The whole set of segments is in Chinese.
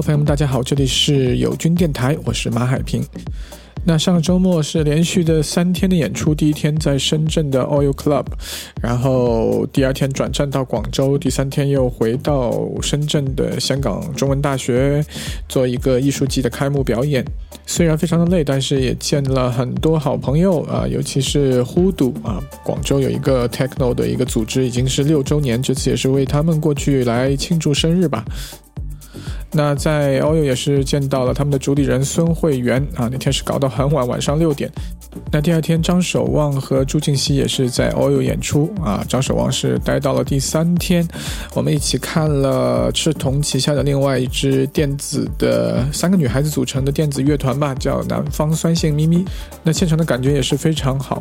朋友们，大家好，这里是友军电台，我是马海平。那上个周末是连续的三天的演出，第一天在深圳的 Oil Club，然后第二天转战到广州，第三天又回到深圳的香港中文大学做一个艺术季的开幕表演。虽然非常的累，但是也见了很多好朋友啊，尤其是 Hoodoo 啊，广州有一个 Techno 的一个组织，已经是六周年，这次也是为他们过去来庆祝生日吧。那在 OU 也是见到了他们的主理人孙慧媛啊，那天是搞到很晚，晚上六点。那第二天，张守望和朱静熙也是在 OU 演出啊。张守望是待到了第三天，我们一起看了赤铜旗下的另外一支电子的三个女孩子组成的电子乐团吧，叫南方酸性咪咪。那现场的感觉也是非常好。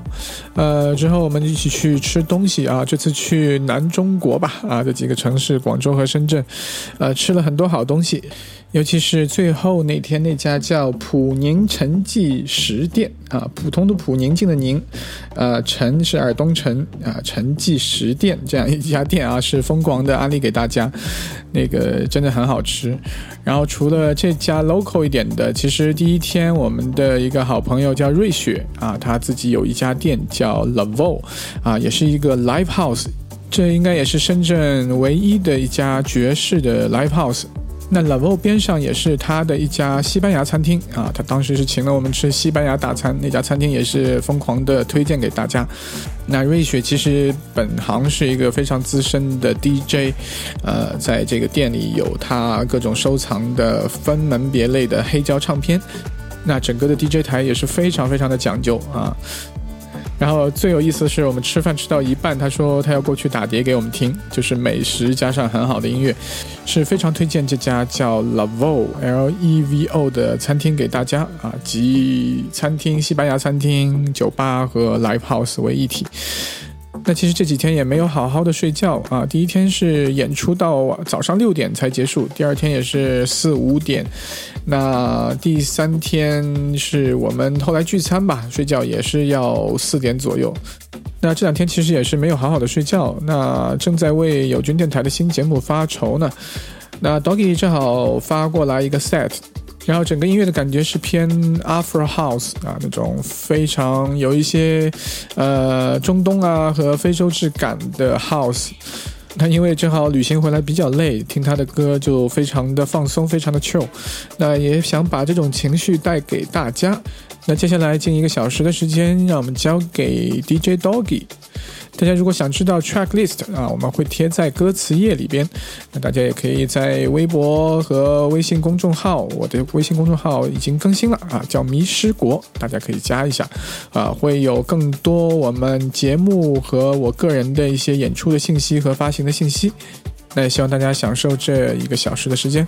呃，之后我们一起去吃东西啊，这次去南中国吧啊，这几个城市广州和深圳，呃，吃了很多好东西。尤其是最后那天那家叫普宁陈记食店啊，普通的普宁静的宁，呃，陈是尔东陈啊，陈记食店这样一家店啊，是疯狂的安利给大家，那个真的很好吃。然后除了这家 local 一点的，其实第一天我们的一个好朋友叫瑞雪啊，他自己有一家店叫 Lavo 啊，也是一个 live house，这应该也是深圳唯一的一家爵士的 live house。那 Lavo 边上也是他的一家西班牙餐厅啊，他当时是请了我们吃西班牙大餐，那家餐厅也是疯狂的推荐给大家。那瑞雪其实本行是一个非常资深的 DJ，呃，在这个店里有他各种收藏的分门别类的黑胶唱片，那整个的 DJ 台也是非常非常的讲究啊。然后最有意思的是，我们吃饭吃到一半，他说他要过去打碟给我们听，就是美食加上很好的音乐，是非常推荐这家叫 Lavo L E V O 的餐厅给大家啊，集餐厅、西班牙餐厅、酒吧和 Live House 为一体。那其实这几天也没有好好的睡觉啊！第一天是演出到早上六点才结束，第二天也是四五点，那第三天是我们后来聚餐吧，睡觉也是要四点左右。那这两天其实也是没有好好的睡觉，那正在为友军电台的新节目发愁呢。那 Doggy 正好发过来一个 set。然后整个音乐的感觉是偏 Afro House 啊，那种非常有一些呃中东啊和非洲质感的 House。他因为正好旅行回来比较累，听他的歌就非常的放松，非常的 chill。那也想把这种情绪带给大家。那接下来近一个小时的时间，让我们交给 DJ Doggy。大家如果想知道 track list 啊，我们会贴在歌词页里边。那大家也可以在微博和微信公众号，我的微信公众号已经更新了啊，叫迷失国，大家可以加一下啊，会有更多我们节目和我个人的一些演出的信息和发行的信息。那也希望大家享受这一个小时的时间。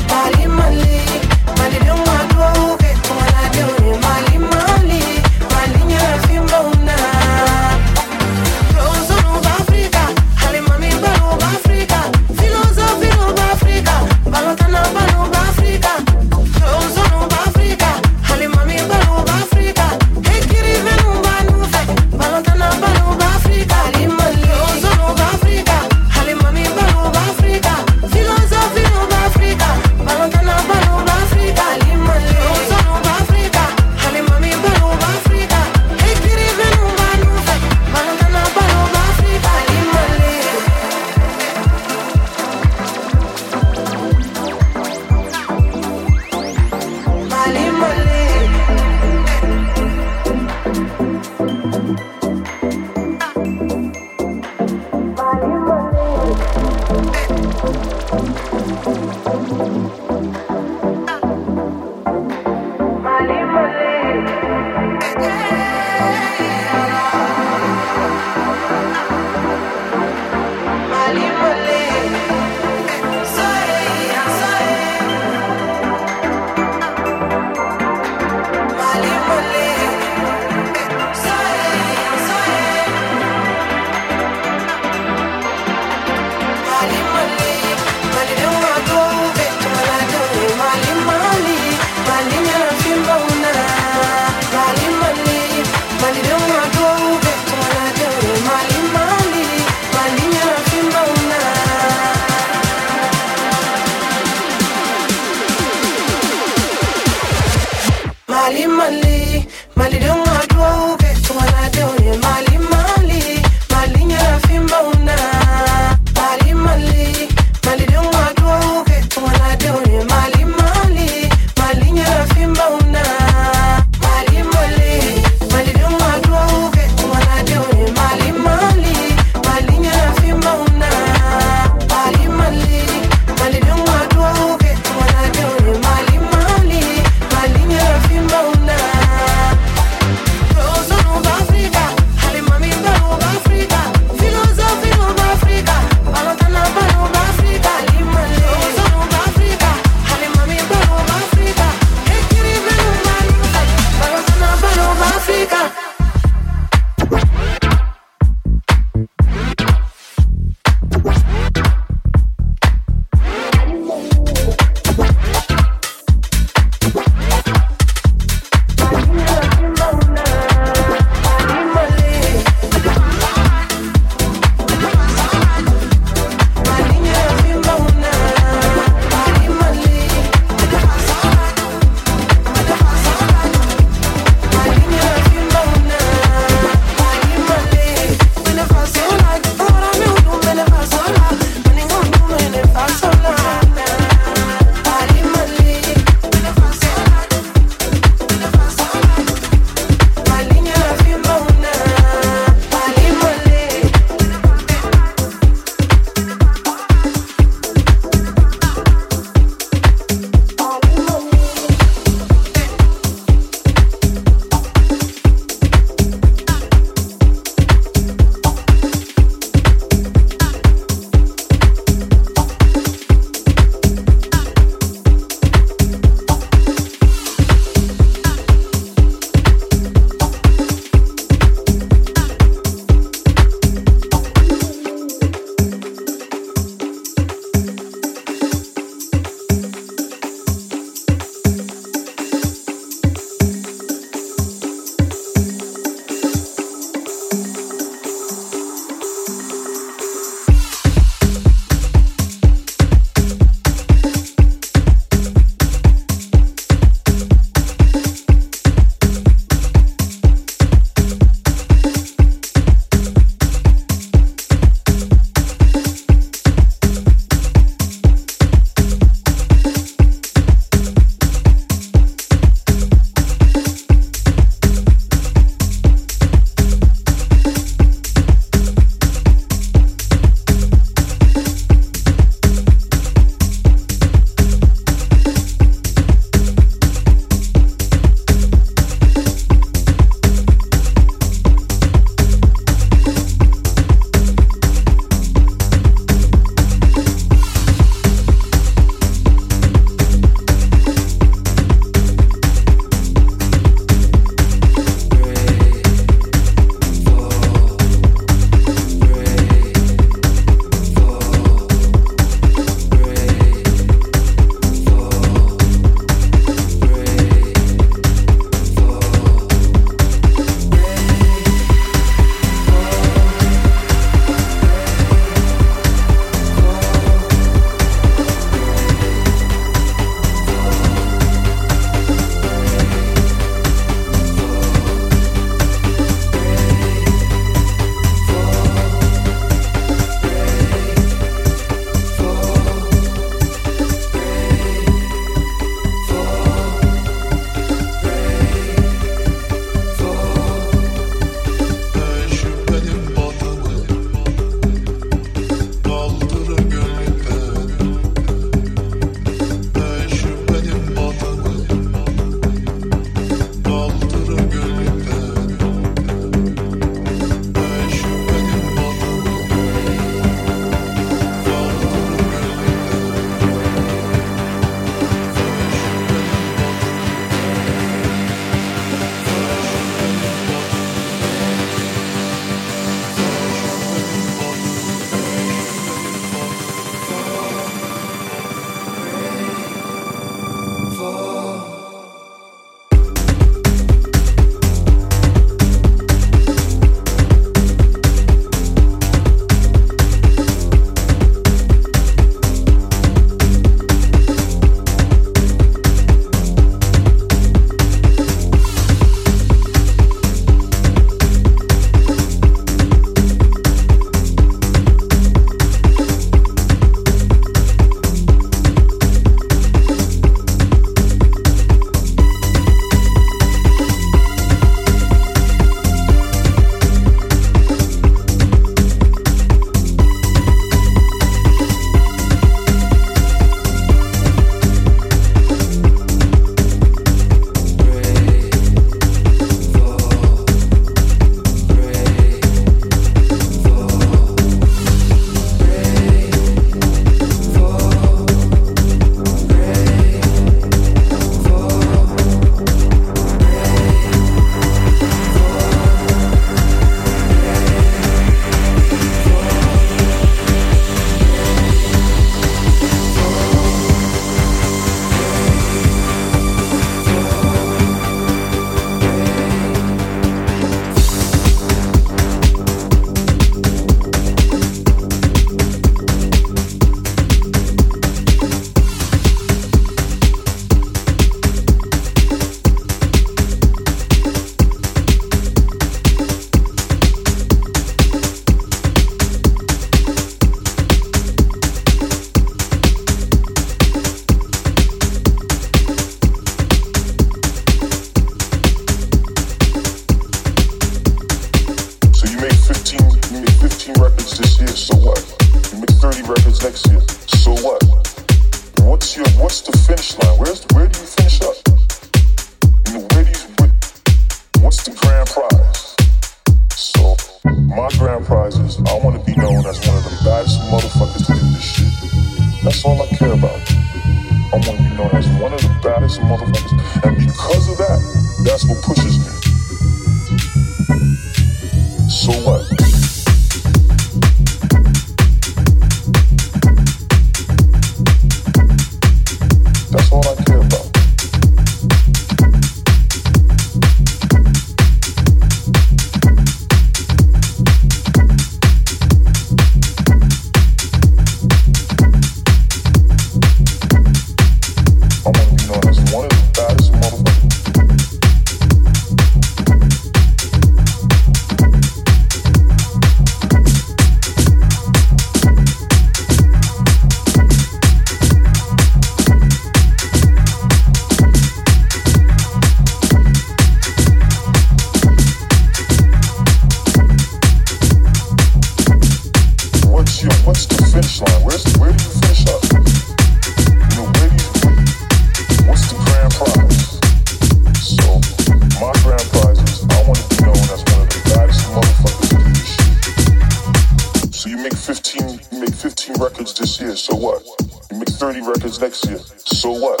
15, you make 15 records this year, so what? You make 30 records next year, so what?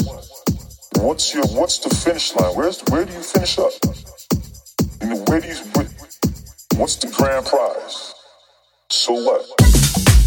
What's your, what's the finish line? Where's, where do you finish up? You know, where do you, what's the grand prize? So what?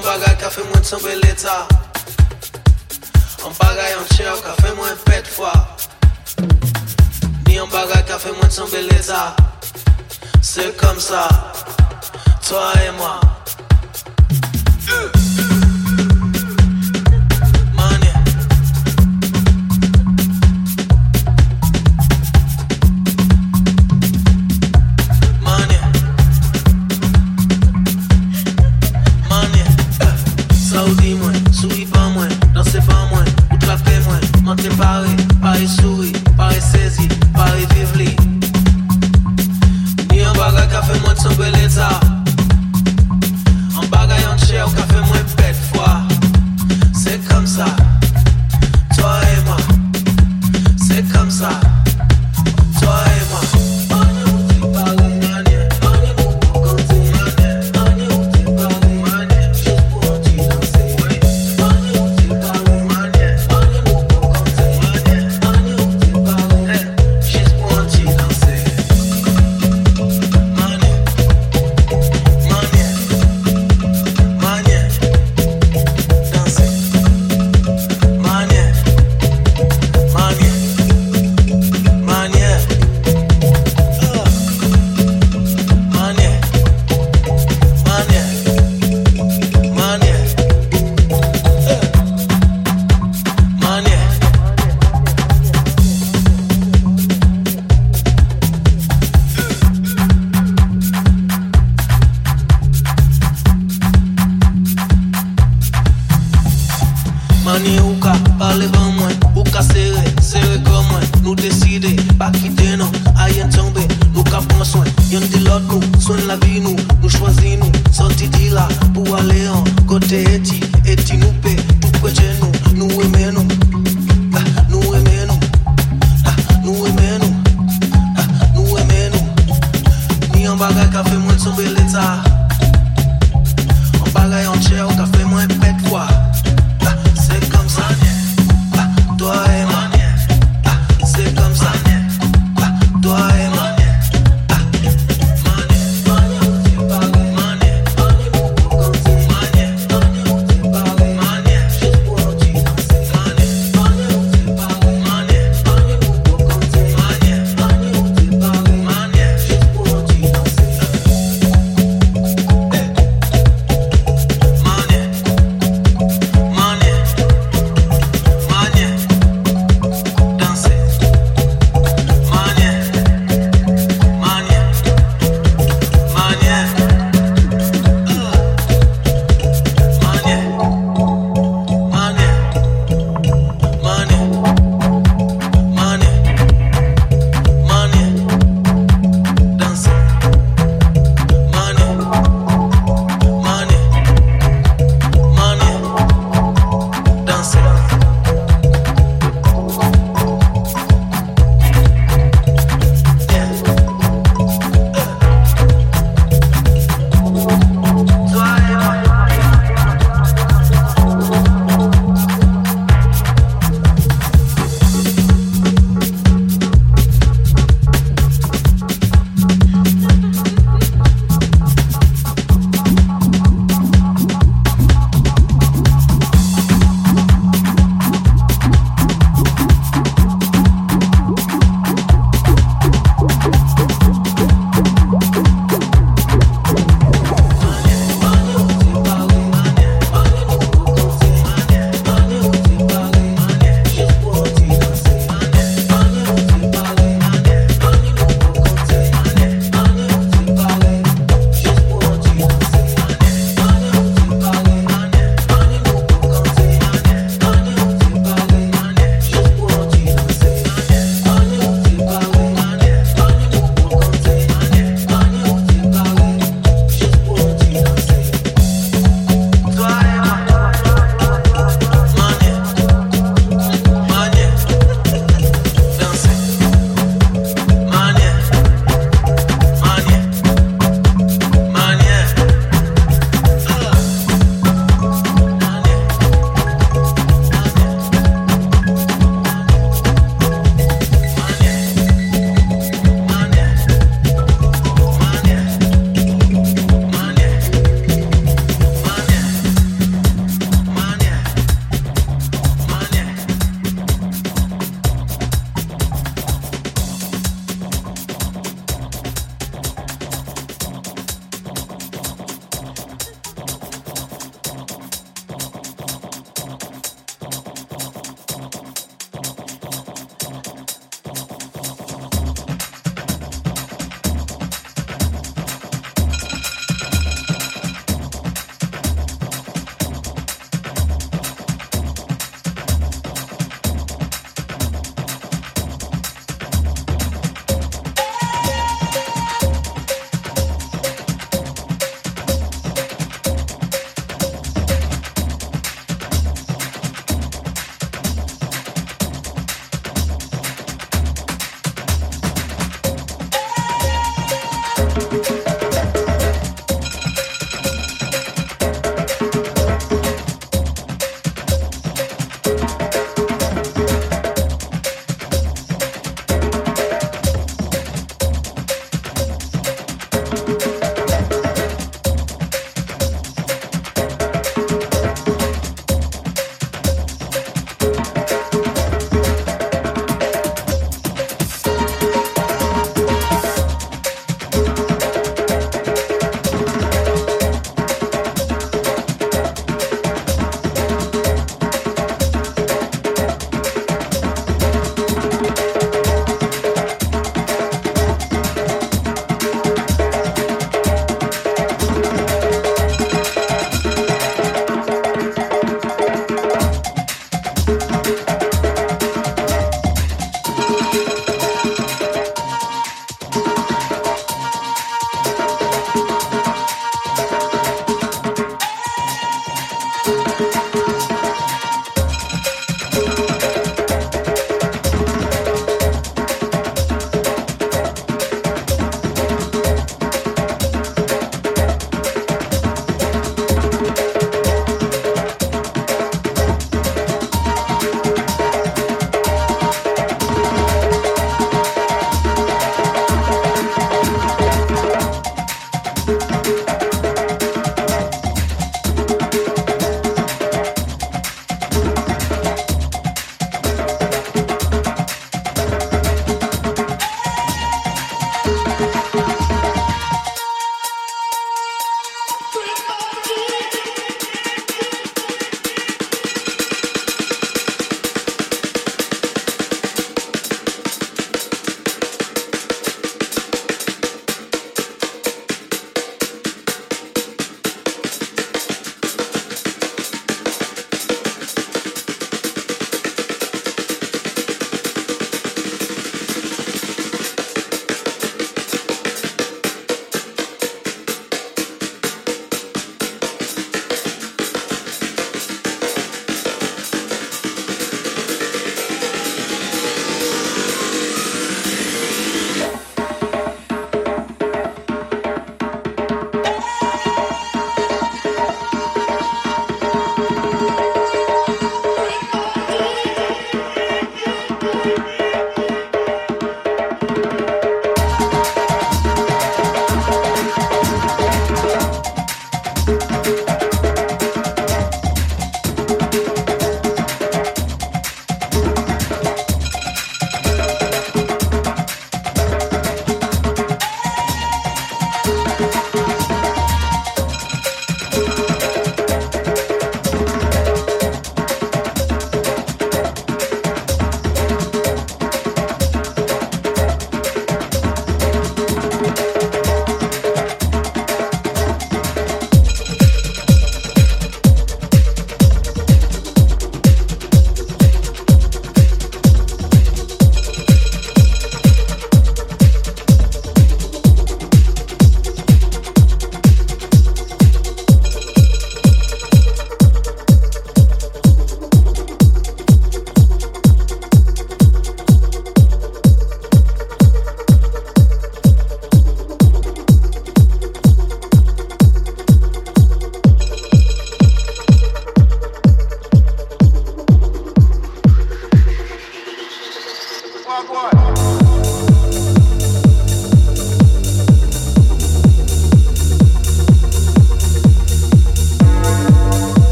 an bagay ka fe mwen tsembe leta An bagay an chè ka fe mwen pet fwa Ni an bagay ka fe mwen tsembe leta Se kom sa, to a e mwa about it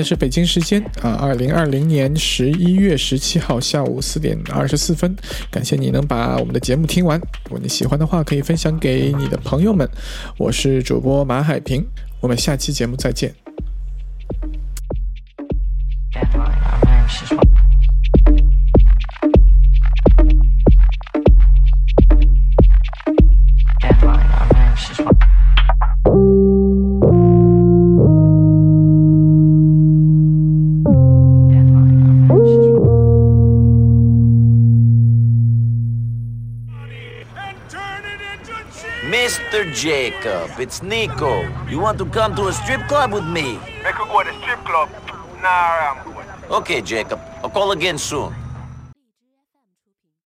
在是北京时间啊，二零二零年十一月十七号下午四点二十四分。感谢你能把我们的节目听完，如果你喜欢的话，可以分享给你的朋友们。我是主播马海平，我们下期节目再见。It's Nico. You want to come to a strip club with me? Make her go to a strip club. Nah, I'm good. Okay, Jacob. I'll call again soon.